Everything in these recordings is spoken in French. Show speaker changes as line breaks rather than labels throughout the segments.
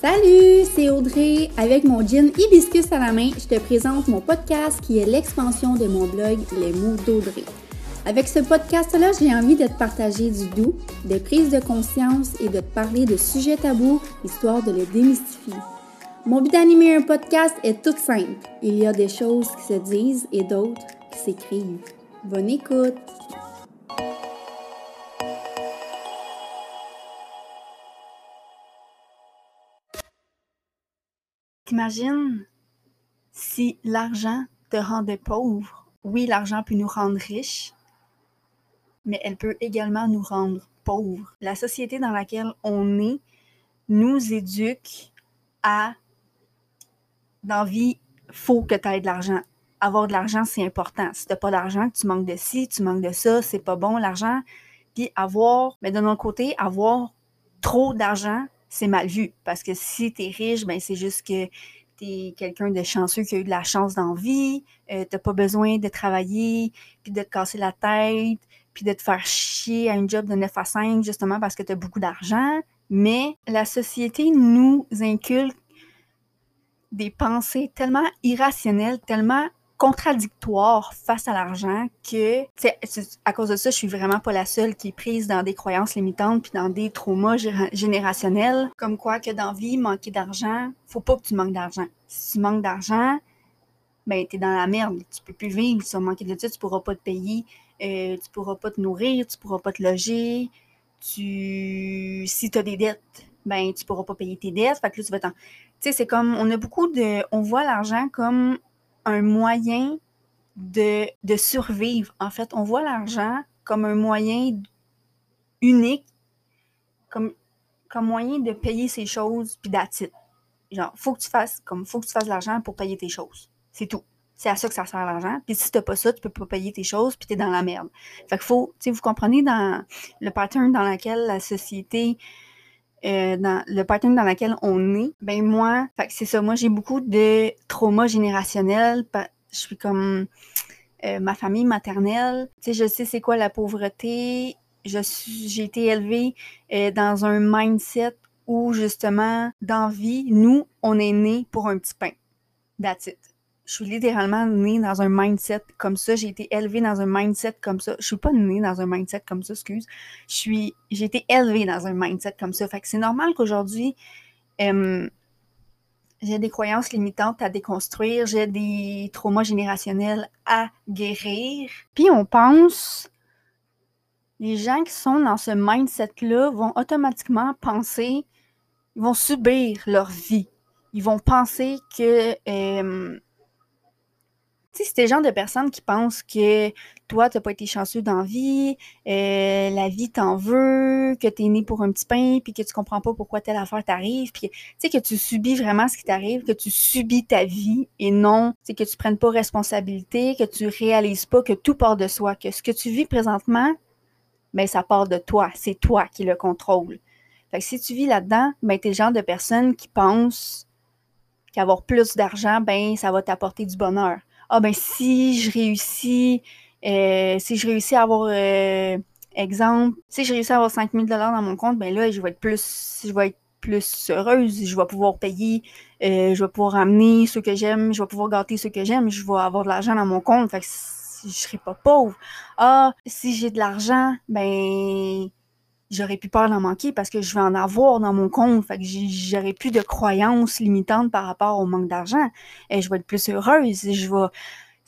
Salut, c'est Audrey. Avec mon gin hibiscus à la main, je te présente mon podcast qui est l'expansion de mon blog Les mots d'Audrey. Avec ce podcast-là, j'ai envie de te partager du doux, des prises de conscience et de te parler de sujets tabous, histoire de les démystifier. Mon but d'animer un podcast est tout simple. Il y a des choses qui se disent et d'autres qui s'écrivent. Bonne écoute!
T'imagines si l'argent te rendait pauvre? Oui, l'argent peut nous rendre riches, mais elle peut également nous rendre pauvres. La société dans laquelle on est nous éduque à dans vie, faut que tu aies de l'argent. Avoir de l'argent, c'est important. Si tu n'as pas d'argent, tu manques de ci, tu manques de ça, c'est pas bon l'argent. Puis avoir, mais de notre côté, avoir trop d'argent, c'est mal vu. Parce que si tu es riche, ben c'est juste que tu es quelqu'un de chanceux qui a eu de la chance dans la vie. Euh, tu n'as pas besoin de travailler, puis de te casser la tête, puis de te faire chier à un job de 9 à 5 justement parce que tu as beaucoup d'argent. Mais la société nous inculque des pensées tellement irrationnelles, tellement contradictoires face à l'argent que, à cause de ça, je suis vraiment pas la seule qui est prise dans des croyances limitantes puis dans des traumas générationnels, comme quoi que dans vie, manquer d'argent, faut pas que tu manques d'argent. Si tu manques d'argent, ben t'es dans la merde, tu peux plus vivre, si tu manquer de ça, tu pourras pas te payer, euh, tu pourras pas te nourrir, tu pourras pas te loger, tu, si t'as des dettes, ben tu pourras pas payer tes dettes, fait que là tu vas t'en tu sais, c'est comme, on a beaucoup de, on voit l'argent comme un moyen de, de survivre. En fait, on voit l'argent comme un moyen unique, comme, comme moyen de payer ses choses, puis d'attitude. Genre, faut que tu fasses, comme, faut que tu fasses l'argent pour payer tes choses. C'est tout. C'est à ça que ça sert l'argent. Puis si t'as pas ça, tu peux pas payer tes choses, puis t'es dans la merde. Fait que faut, tu sais, vous comprenez dans le pattern dans lequel la société euh, dans le pattern dans lequel on est, ben moi, c'est ça, moi j'ai beaucoup de trauma générationnel. Je suis comme euh, ma famille maternelle. Tu sais, je sais c'est quoi la pauvreté. J'ai été élevée euh, dans un mindset où justement, dans vie, nous, on est né pour un petit pain. That's it je suis littéralement née dans un mindset comme ça. J'ai été élevée dans un mindset comme ça. Je suis pas née dans un mindset comme ça, excuse. Je suis, j'ai été élevée dans un mindset comme ça. Fait que c'est normal qu'aujourd'hui, euh, j'ai des croyances limitantes à déconstruire, j'ai des traumas générationnels à guérir. Puis on pense, les gens qui sont dans ce mindset-là vont automatiquement penser, ils vont subir leur vie. Ils vont penser que euh, sais, c'est le genre de personnes qui pensent que toi, t'as pas été chanceux dans la vie, euh, la vie t'en veut, que t'es né pour un petit pain, puis que tu comprends pas pourquoi telle affaire t'arrive, puis tu sais, que tu subis vraiment ce qui t'arrive, que tu subis ta vie et non, c'est que tu prennes pas responsabilité, que tu réalises pas que tout part de soi, que ce que tu vis présentement, ben ça part de toi, c'est toi qui le contrôle. Fait que si tu vis là-dedans, ben t'es le genre de personne qui pense qu'avoir plus d'argent, ben ça va t'apporter du bonheur ah ben si je réussis, euh, si je réussis à avoir, euh, exemple, si je réussis à avoir 5000 dollars dans mon compte, ben là, je vais être plus, je vais être plus heureuse, je vais pouvoir payer, euh, je vais pouvoir amener ceux que j'aime, je vais pouvoir gâter ceux que j'aime, je vais avoir de l'argent dans mon compte, fait que je serai pas pauvre. Ah, si j'ai de l'argent, ben j'aurais plus peur d'en manquer parce que je vais en avoir dans mon compte. Fait que j'aurais plus de croyances limitantes par rapport au manque d'argent. Et je vais être plus heureuse. Je vais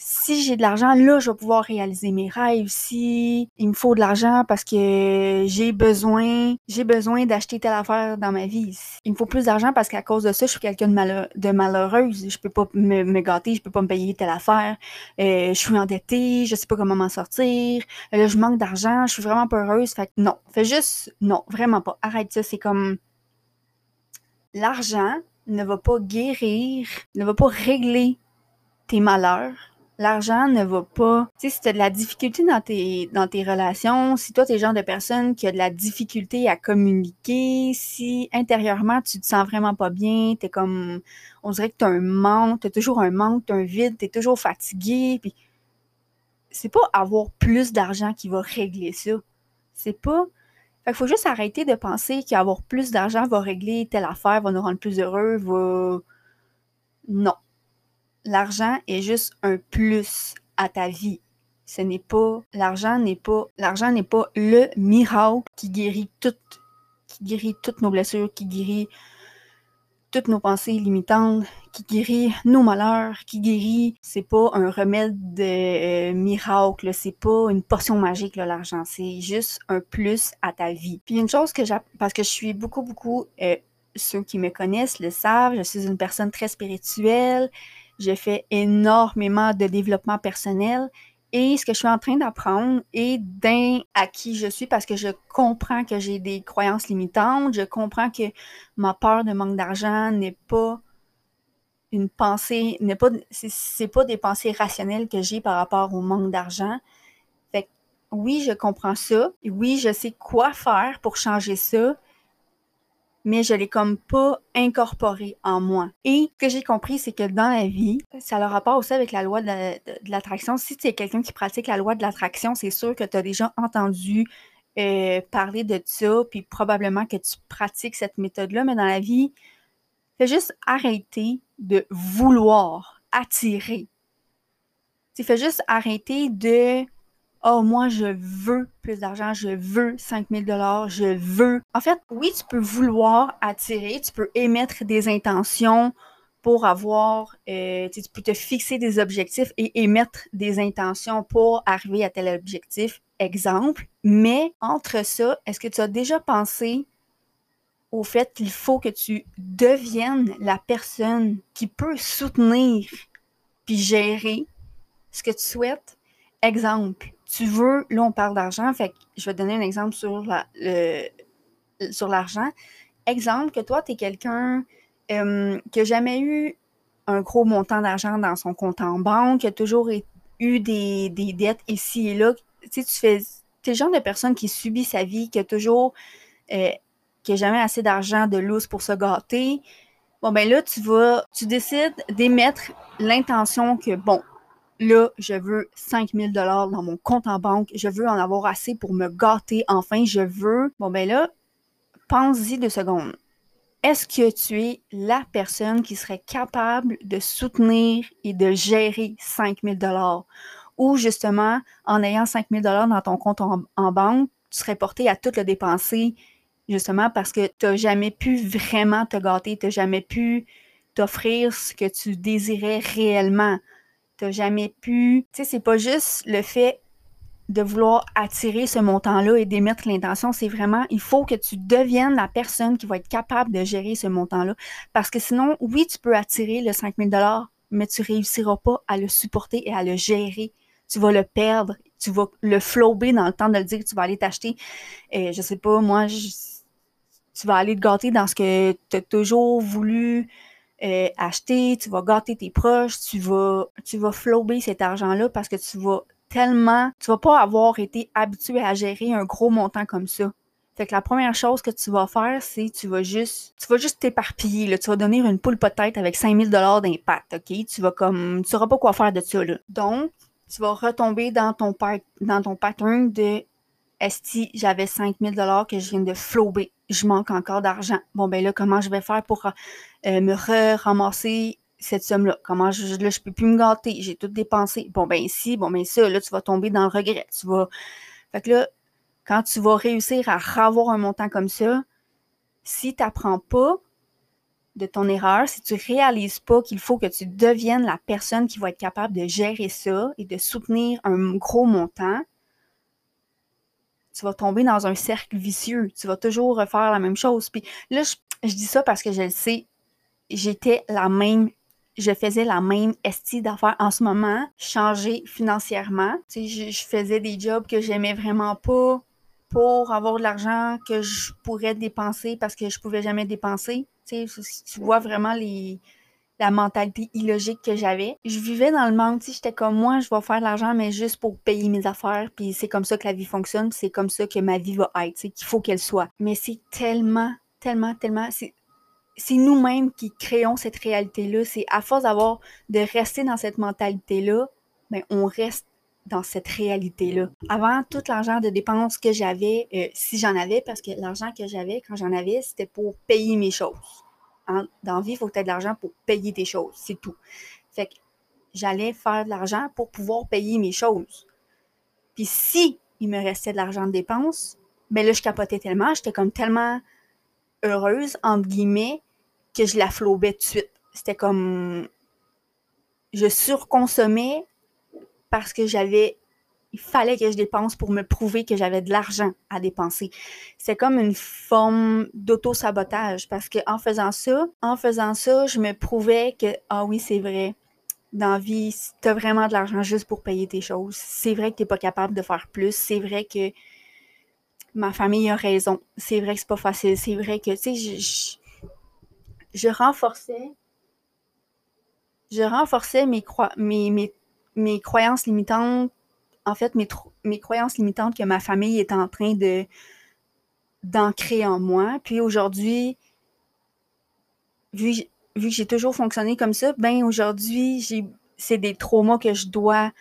si j'ai de l'argent, là, je vais pouvoir réaliser mes rêves. Si il me faut de l'argent parce que j'ai besoin, j'ai besoin d'acheter telle affaire dans ma vie. Il me faut plus d'argent parce qu'à cause de ça, je suis quelqu'un de, malheureuse. Je peux pas me, gâter, je peux pas me payer telle affaire. Euh, je suis endettée, je sais pas comment m'en sortir. Là, je manque d'argent, je suis vraiment pas heureuse. Fait que non, fais juste, non, vraiment pas. Arrête ça, c'est comme l'argent ne va pas guérir, ne va pas régler tes malheurs l'argent ne va pas. Tu sais, si tu as de la difficulté dans tes, dans tes relations, si toi, tu es le genre de personne qui a de la difficulté à communiquer, si intérieurement, tu te sens vraiment pas bien, tu es comme. On dirait que tu un manque, tu toujours un manque, tu un vide, tu es toujours fatigué, puis. C'est pas avoir plus d'argent qui va régler ça. C'est pas Fait qu'il faut juste arrêter de penser qu'avoir plus d'argent va régler telle affaire, va nous rendre plus heureux, va... Non. L'argent est juste un plus à ta vie. Ce n'est pas... L'argent n'est pas... L'argent n'est pas le miracle qui guérit toutes... qui guérit toutes nos blessures, qui guérit toutes nos pensées limitantes, qui guérit nos malheurs, qui guérit. C'est pas un remède de euh, miracle, c'est pas une potion magique l'argent, c'est juste un plus à ta vie. Puis une chose que j'ai, parce que je suis beaucoup beaucoup, euh, ceux qui me connaissent le savent, je suis une personne très spirituelle, je fais énormément de développement personnel et ce que je suis en train d'apprendre et d'un à qui je suis parce que je comprends que j'ai des croyances limitantes, je comprends que ma peur de manque d'argent n'est pas une pensée, n'est pas, c'est pas des pensées rationnelles que j'ai par rapport au manque d'argent. Fait oui, je comprends ça. Oui, je sais quoi faire pour changer ça mais je l'ai comme pas incorporé en moi. Et ce que j'ai compris, c'est que dans la vie, ça a le rapport aussi avec la loi de l'attraction. si tu es quelqu'un qui pratique la loi de l'attraction, c'est sûr que tu as déjà entendu euh, parler de ça, puis probablement que tu pratiques cette méthode-là, mais dans la vie, fais juste arrêter de vouloir attirer. Tu fais juste arrêter de oh, moi, je veux plus d'argent, je veux 5000 dollars, je veux. En fait, oui, tu peux vouloir attirer, tu peux émettre des intentions pour avoir, euh, tu peux te fixer des objectifs et émettre des intentions pour arriver à tel objectif, exemple. Mais entre ça, est-ce que tu as déjà pensé au fait qu'il faut que tu deviennes la personne qui peut soutenir puis gérer ce que tu souhaites? Exemple, tu veux, là on parle d'argent, fait que je vais donner un exemple sur la, sur l'argent. Exemple que toi, tu es quelqu'un euh, qui n'a jamais eu un gros montant d'argent dans son compte en banque, qui a toujours eu des, dettes ici et là. Tu sais, tu fais. es le genre de personne qui subit sa vie, qui a toujours. Euh, qui n'a jamais assez d'argent de loose pour se gâter. Bon, ben là, tu vas. Tu décides d'émettre l'intention que, bon, là, je veux 5000 dollars dans mon compte en banque, je veux en avoir assez pour me gâter, enfin, je veux. Bon, ben là, pense-y deux secondes. Est-ce que tu es la personne qui serait capable de soutenir et de gérer 5000 dollars? Ou justement, en ayant 5000 dollars dans ton compte en, en, banque, tu serais porté à tout le dépenser justement parce que tu n'as jamais pu vraiment te gâter, tu n'as jamais pu t'offrir ce que tu désirais réellement t'as jamais pu. Tu sais, c'est pas juste le fait de vouloir attirer ce montant-là et d'émettre l'intention, c'est vraiment, il faut que tu deviennes la personne qui va être capable de gérer ce montant-là. Parce que sinon, oui, tu peux attirer le 5000 dollars, mais tu réussiras pas à le supporter et à le gérer. Tu vas le perdre, tu vas le flober dans le temps de le dire que tu vas aller t'acheter. Et je sais pas, moi, tu vas aller te gâter dans ce que tu as toujours voulu euh, acheter, tu vas gâter tes proches, tu vas, tu vas flober cet argent-là parce que tu vas tellement, tu vas pas avoir été habitué à gérer un gros montant comme ça. Fait que la première chose que tu vas faire, c'est tu vas juste, tu vas juste t'éparpiller. Tu vas donner une poule peut-être avec 5000 dollars d'impact, ok? Tu vas comme, tu sauras pas quoi faire de ça, là. Donc, tu vas retomber dans ton, dans ton pattern de Esti, j'avais 5000 dollars que je viens de flober. Je manque encore d'argent. Bon, ben là, comment je vais faire pour euh, me ramasser cette somme-là? Comment je, là, je peux plus me gâter? J'ai tout dépensé. Bon, ben ici, bon, ben ça, là, tu vas tomber dans le regret. Tu vas. Fait que là, quand tu vas réussir à avoir un montant comme ça, si tu n'apprends pas de ton erreur, si tu réalises pas qu'il faut que tu deviennes la personne qui va être capable de gérer ça et de soutenir un gros montant, tu vas tomber dans un cercle vicieux. Tu vas toujours refaire la même chose. Puis là, je, dis ça parce que je le sais, j'étais la même je faisais la même esti d'affaires en ce moment, changer financièrement. Tu sais, je, faisais des jobs que j'aimais vraiment pas pour avoir de l'argent que je pourrais dépenser parce que je pouvais jamais dépenser. Tu sais, tu vois vraiment les, la mentalité illogique que j'avais. Je vivais dans le manque, j'étais comme moi, je vais faire de l'argent, mais juste pour payer mes affaires, puis c'est comme ça que la vie fonctionne, c'est comme ça que ma vie va être, qu'il faut qu'elle soit. Mais c'est tellement, tellement, tellement, c'est c'est nous-mêmes qui créons cette réalité-là. C'est à force d'avoir, de rester dans cette mentalité-là, mais ben, on reste dans cette réalité-là. Avant, tout l'argent de dépenses que j'avais, euh, si j'en avais, parce que l'argent que j'avais, quand j'en avais, c'était pour payer mes choses. Dans la vie, il faut que tu aies de l'argent pour payer tes choses, c'est tout. Fait que j'allais faire de l'argent pour pouvoir payer mes choses. Puis si il me restait de l'argent de dépenses, ben là, je capotais tellement, j'étais comme tellement heureuse, entre guillemets, que je la flobais tout de suite. C'était comme... Je surconsommais parce que j'avais il fallait que je dépense pour me prouver que j'avais de l'argent à dépenser. C'est comme une forme d'auto-sabotage parce que en faisant ça, en faisant ça, je me prouvais que ah oui, c'est vrai. Dans la vie, t'as vraiment de l'argent juste pour payer tes choses. C'est vrai que t'es pas capable de faire plus. C'est vrai que ma famille a raison. C'est vrai que c'est pas facile. C'est vrai que, tu sais, je, je, renforçais je renforçais mes, mes, mes mes croyances limitantes, en fait, mes, mes croyances limitantes que ma famille est en train de d'ancrer en moi. Puis aujourd'hui, vu, vu que j'ai toujours fonctionné comme ça, ben aujourd'hui, c'est des traumas que je dois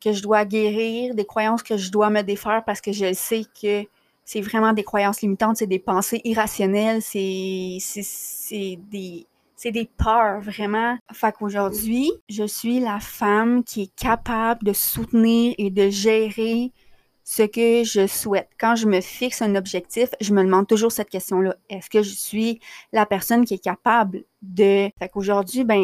que je dois guérir, des croyances que je dois me défaire parce que je sais que c'est vraiment des croyances limitantes, c'est des pensées irrationnelles, c'est des c'est des peurs, vraiment. Fait qu'aujourd'hui, je suis la femme qui est capable de soutenir et de gérer ce que je souhaite. Quand je me fixe un objectif, je me demande toujours cette question-là. Est-ce que je suis la personne qui est capable de... Fait qu'aujourd'hui, ben,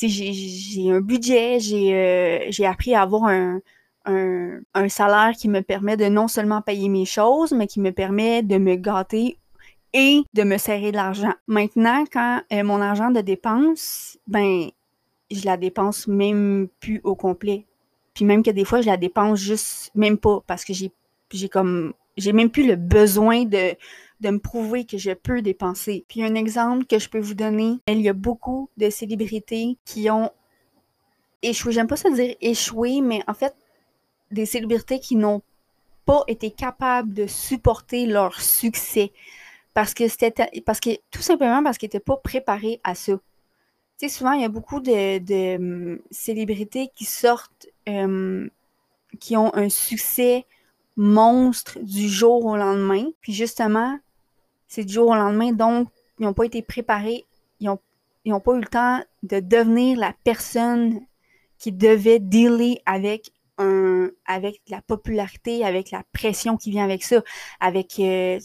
j'ai un budget, j'ai euh, appris à avoir un, un, un, salaire qui me permet de non seulement payer mes choses, mais qui me permet de me gâter et de me serrer de l'argent. Maintenant, quand euh, mon argent de dépense, ben, je la dépense même plus au complet. Puis même que des fois, je la dépense juste même pas parce que j'ai, comme, j'ai même plus le besoin de, de me prouver que je peux dépenser. Puis un exemple que je peux vous donner, il y a beaucoup de célébrités qui ont échoué. J'aime pas ça dire échoué, mais en fait, des célébrités qui n'ont pas été capables de supporter leur succès parce que c'était parce que tout simplement parce qu'ils n'étaient pas préparés à ça. Tu sais, souvent, il y a beaucoup de, hum, célébrités qui sortent, hum, qui ont un succès monstre du jour au lendemain. Puis justement, c'est du jour au lendemain, donc ils n'ont pas été préparés, ils n'ont ils ont pas eu le temps de devenir la personne qui devait dealer avec un, avec la popularité, avec la pression qui vient avec ça, avec euh,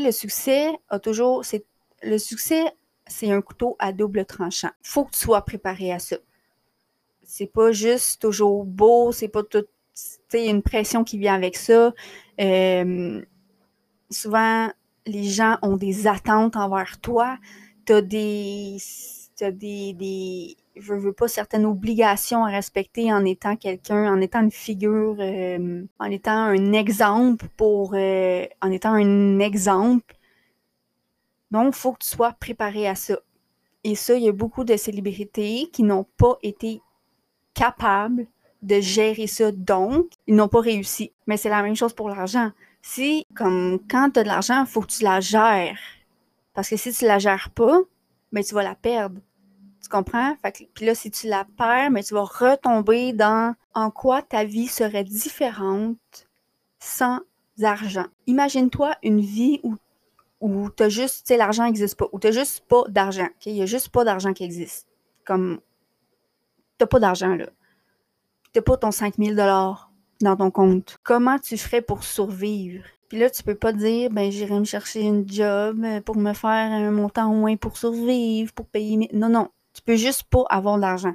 le succès a toujours. C'est, le succès, c'est un couteau à double tranchant. Faut que tu sois préparé à ça. C'est pas juste toujours beau, c'est pas tout. Une pression qui vient avec ça. Euh, souvent, les gens ont des attentes envers toi. T'as des. T'as des, des je veux pas certaines obligations à respecter en étant quelqu'un, en étant une figure, euh, en étant un exemple pour, euh, en étant un exemple. Donc, il faut que tu sois préparé à ça. Et ça, il y a beaucoup de célébrités qui n'ont pas été capables de gérer ça. Donc, ils n'ont pas réussi. Mais c'est la même chose pour l'argent. Si, comme quand tu as de l'argent, il faut que tu la gères. Parce que si tu la gères pas, ben, tu vas la perdre. Tu comprends? Puis là, si tu la perds, mais tu vas retomber dans en quoi ta vie serait différente sans argent. Imagine-toi une vie où, où tu juste, tu sais, l'argent n'existe pas, où tu juste pas d'argent. Il n'y a juste pas d'argent qui existe. Comme, tu pas d'argent, là. Tu pas ton 5000 dollars dans ton compte. Comment tu ferais pour survivre? Puis là, tu peux pas dire, ben, j'irai me chercher une job pour me faire un montant au moins pour survivre, pour payer mes... Non, non. Tu peux juste pas avoir l'argent.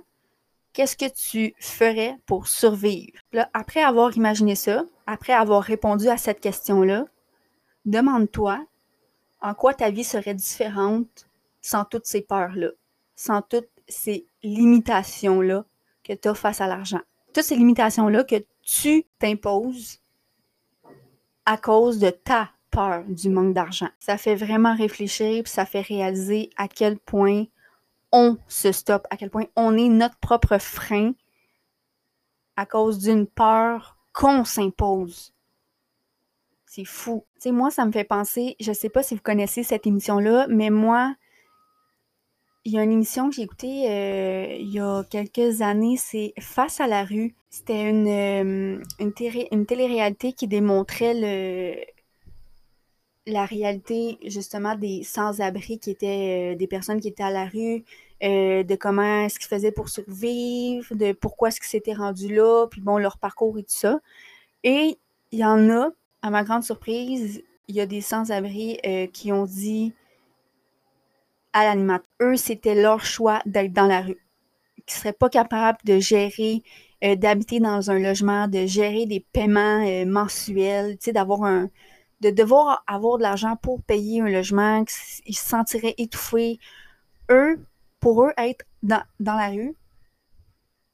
Qu'est-ce que tu ferais pour survivre? Là, après avoir imaginé ça, après avoir répondu à cette question-là, demande-toi en quoi ta vie serait différente sans toutes ces peurs-là, sans toutes ces limitations-là que tu as face à l'argent. Toutes ces limitations-là que tu t'imposes à cause de ta peur du manque d'argent. Ça fait vraiment réfléchir, puis ça fait réaliser à quel point on se stoppe, à quel point on est notre propre frein à cause d'une peur qu'on s'impose. C'est fou. Tu sais, moi, ça me fait penser, je sais pas si vous connaissez cette émission-là, mais moi, Il y a une émission que j'ai écoutée euh, il y a quelques années, c'est Face à la rue. C'était une, euh, une, une télé-réalité qui démontrait le, la réalité justement des sans-abri qui étaient euh, des personnes qui étaient à la rue, de comment est-ce qu'ils faisaient pour survivre, de pourquoi est-ce qu'ils s'étaient rendus là, puis bon, leur parcours et tout ça. Et il y en a, à ma grande surprise, il y a des sans-abri qui ont dit à l'animateur. Eux, c'était leur choix d'être dans la rue. Qui ne seraient pas capables de gérer, euh, d'habiter dans un logement, de gérer des paiements euh, mensuels, d'avoir un. de devoir avoir de l'argent pour payer un logement, qu'ils se sentiraient étouffés. Eux, pour eux, être dans, dans la rue,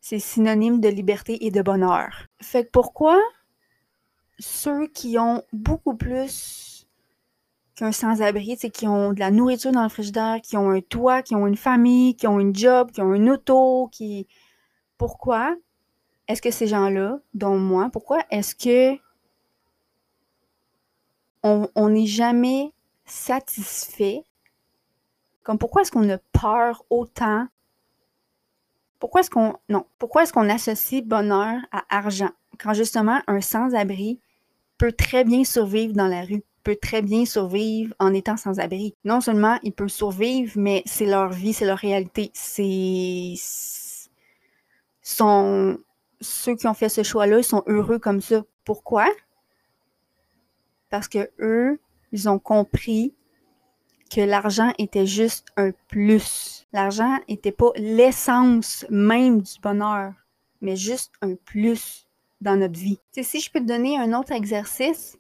c'est synonyme de liberté et de bonheur. Fait que pourquoi ceux qui ont beaucoup plus qu'un sans-abri, qui ont de la nourriture dans le frigidaire, qui ont un toit, qui ont une famille, qui ont une job, qui ont une auto, qui... Pourquoi est-ce que ces gens-là, dont moi, pourquoi est-ce que on n'est jamais satisfait? Comme pourquoi est-ce qu'on a peur autant? Pourquoi est-ce qu'on. Non. Pourquoi est-ce qu'on associe bonheur à argent? Quand justement un sans-abri peut très bien survivre dans la rue? Peut très bien survivre en étant sans abri. Non seulement ils peuvent survivre, mais c'est leur vie, c'est leur réalité. C'est sont ceux qui ont fait ce choix-là, sont heureux comme ça. Pourquoi? Parce que eux, ils ont compris que l'argent était juste un plus. L'argent n'était pas l'essence même du bonheur, mais juste un plus dans notre vie. si je peux te donner un autre exercice,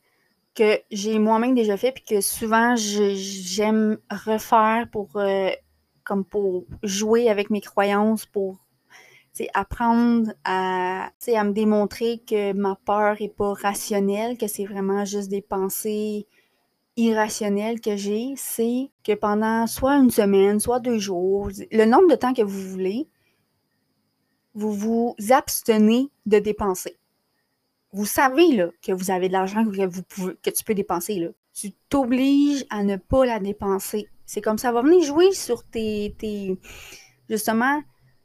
que j'ai moi-même déjà fait, puis que souvent j'aime refaire pour, euh, comme pour jouer avec mes croyances, pour apprendre à, à me démontrer que ma peur est pas rationnelle, que c'est vraiment juste des pensées irrationnelles que j'ai, c'est que pendant soit une semaine, soit deux jours, le nombre de temps que vous voulez, vous vous abstenez de dépenser vous savez là, que vous avez de l'argent que, vous pouvez, que tu peux dépenser. Là. Tu t'obliges à ne pas la dépenser. C'est comme ça va venir jouer sur tes, tes. Justement,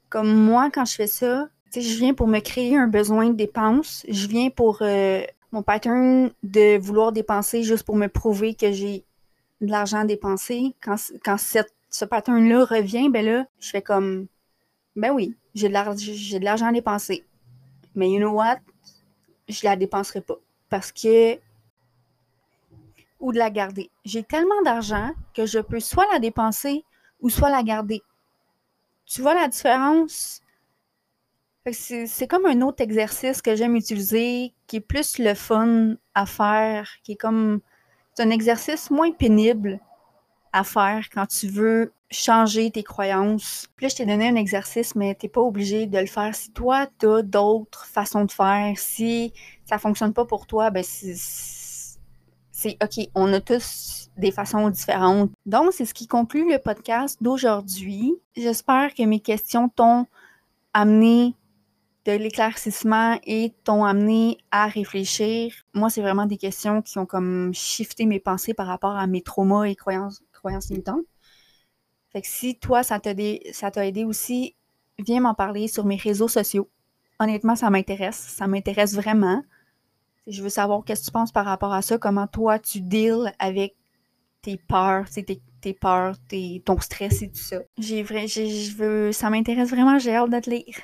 comme moi, quand je fais ça, je viens pour me créer un besoin de dépense. Je viens pour euh, mon pattern de vouloir dépenser juste pour me prouver que j'ai de l'argent à dépenser. Quand, quand cette, ce pattern-là revient, ben là, je fais comme ben oui, j'ai de l'argent à dépenser. Mais you know what? Je la dépenserai pas. Parce que. Ou de la garder. J'ai tellement d'argent que je peux soit la dépenser ou soit la garder. Tu vois la différence? C'est comme un autre exercice que j'aime utiliser, qui est plus le fun à faire, qui est comme. C'est un exercice moins pénible à faire quand tu veux changer tes croyances. Puis là, je t'ai donné un exercice, mais t'es pas obligé de le faire. Si toi, tu as d'autres façons de faire, si ça fonctionne pas pour toi, ben c'est OK, on a tous des façons différentes. Donc, c'est ce qui conclut le podcast d'aujourd'hui. J'espère que mes questions t'ont amené de l'éclaircissement et t'ont amené à réfléchir. Moi, c'est vraiment des questions qui ont comme shifté mes pensées par rapport à mes traumas et croyances, croyances. Fait que si toi, ça t'a aidé, aussi, viens m'en parler sur mes réseaux sociaux. Honnêtement, ça m'intéresse. Ça m'intéresse vraiment. Je veux savoir qu'est-ce que tu penses par rapport à ça, comment toi tu deals avec tes peurs, tes, tes peurs, tes, ton stress et tout ça. J'ai je veux, ça m'intéresse vraiment, j'ai hâte de te lire.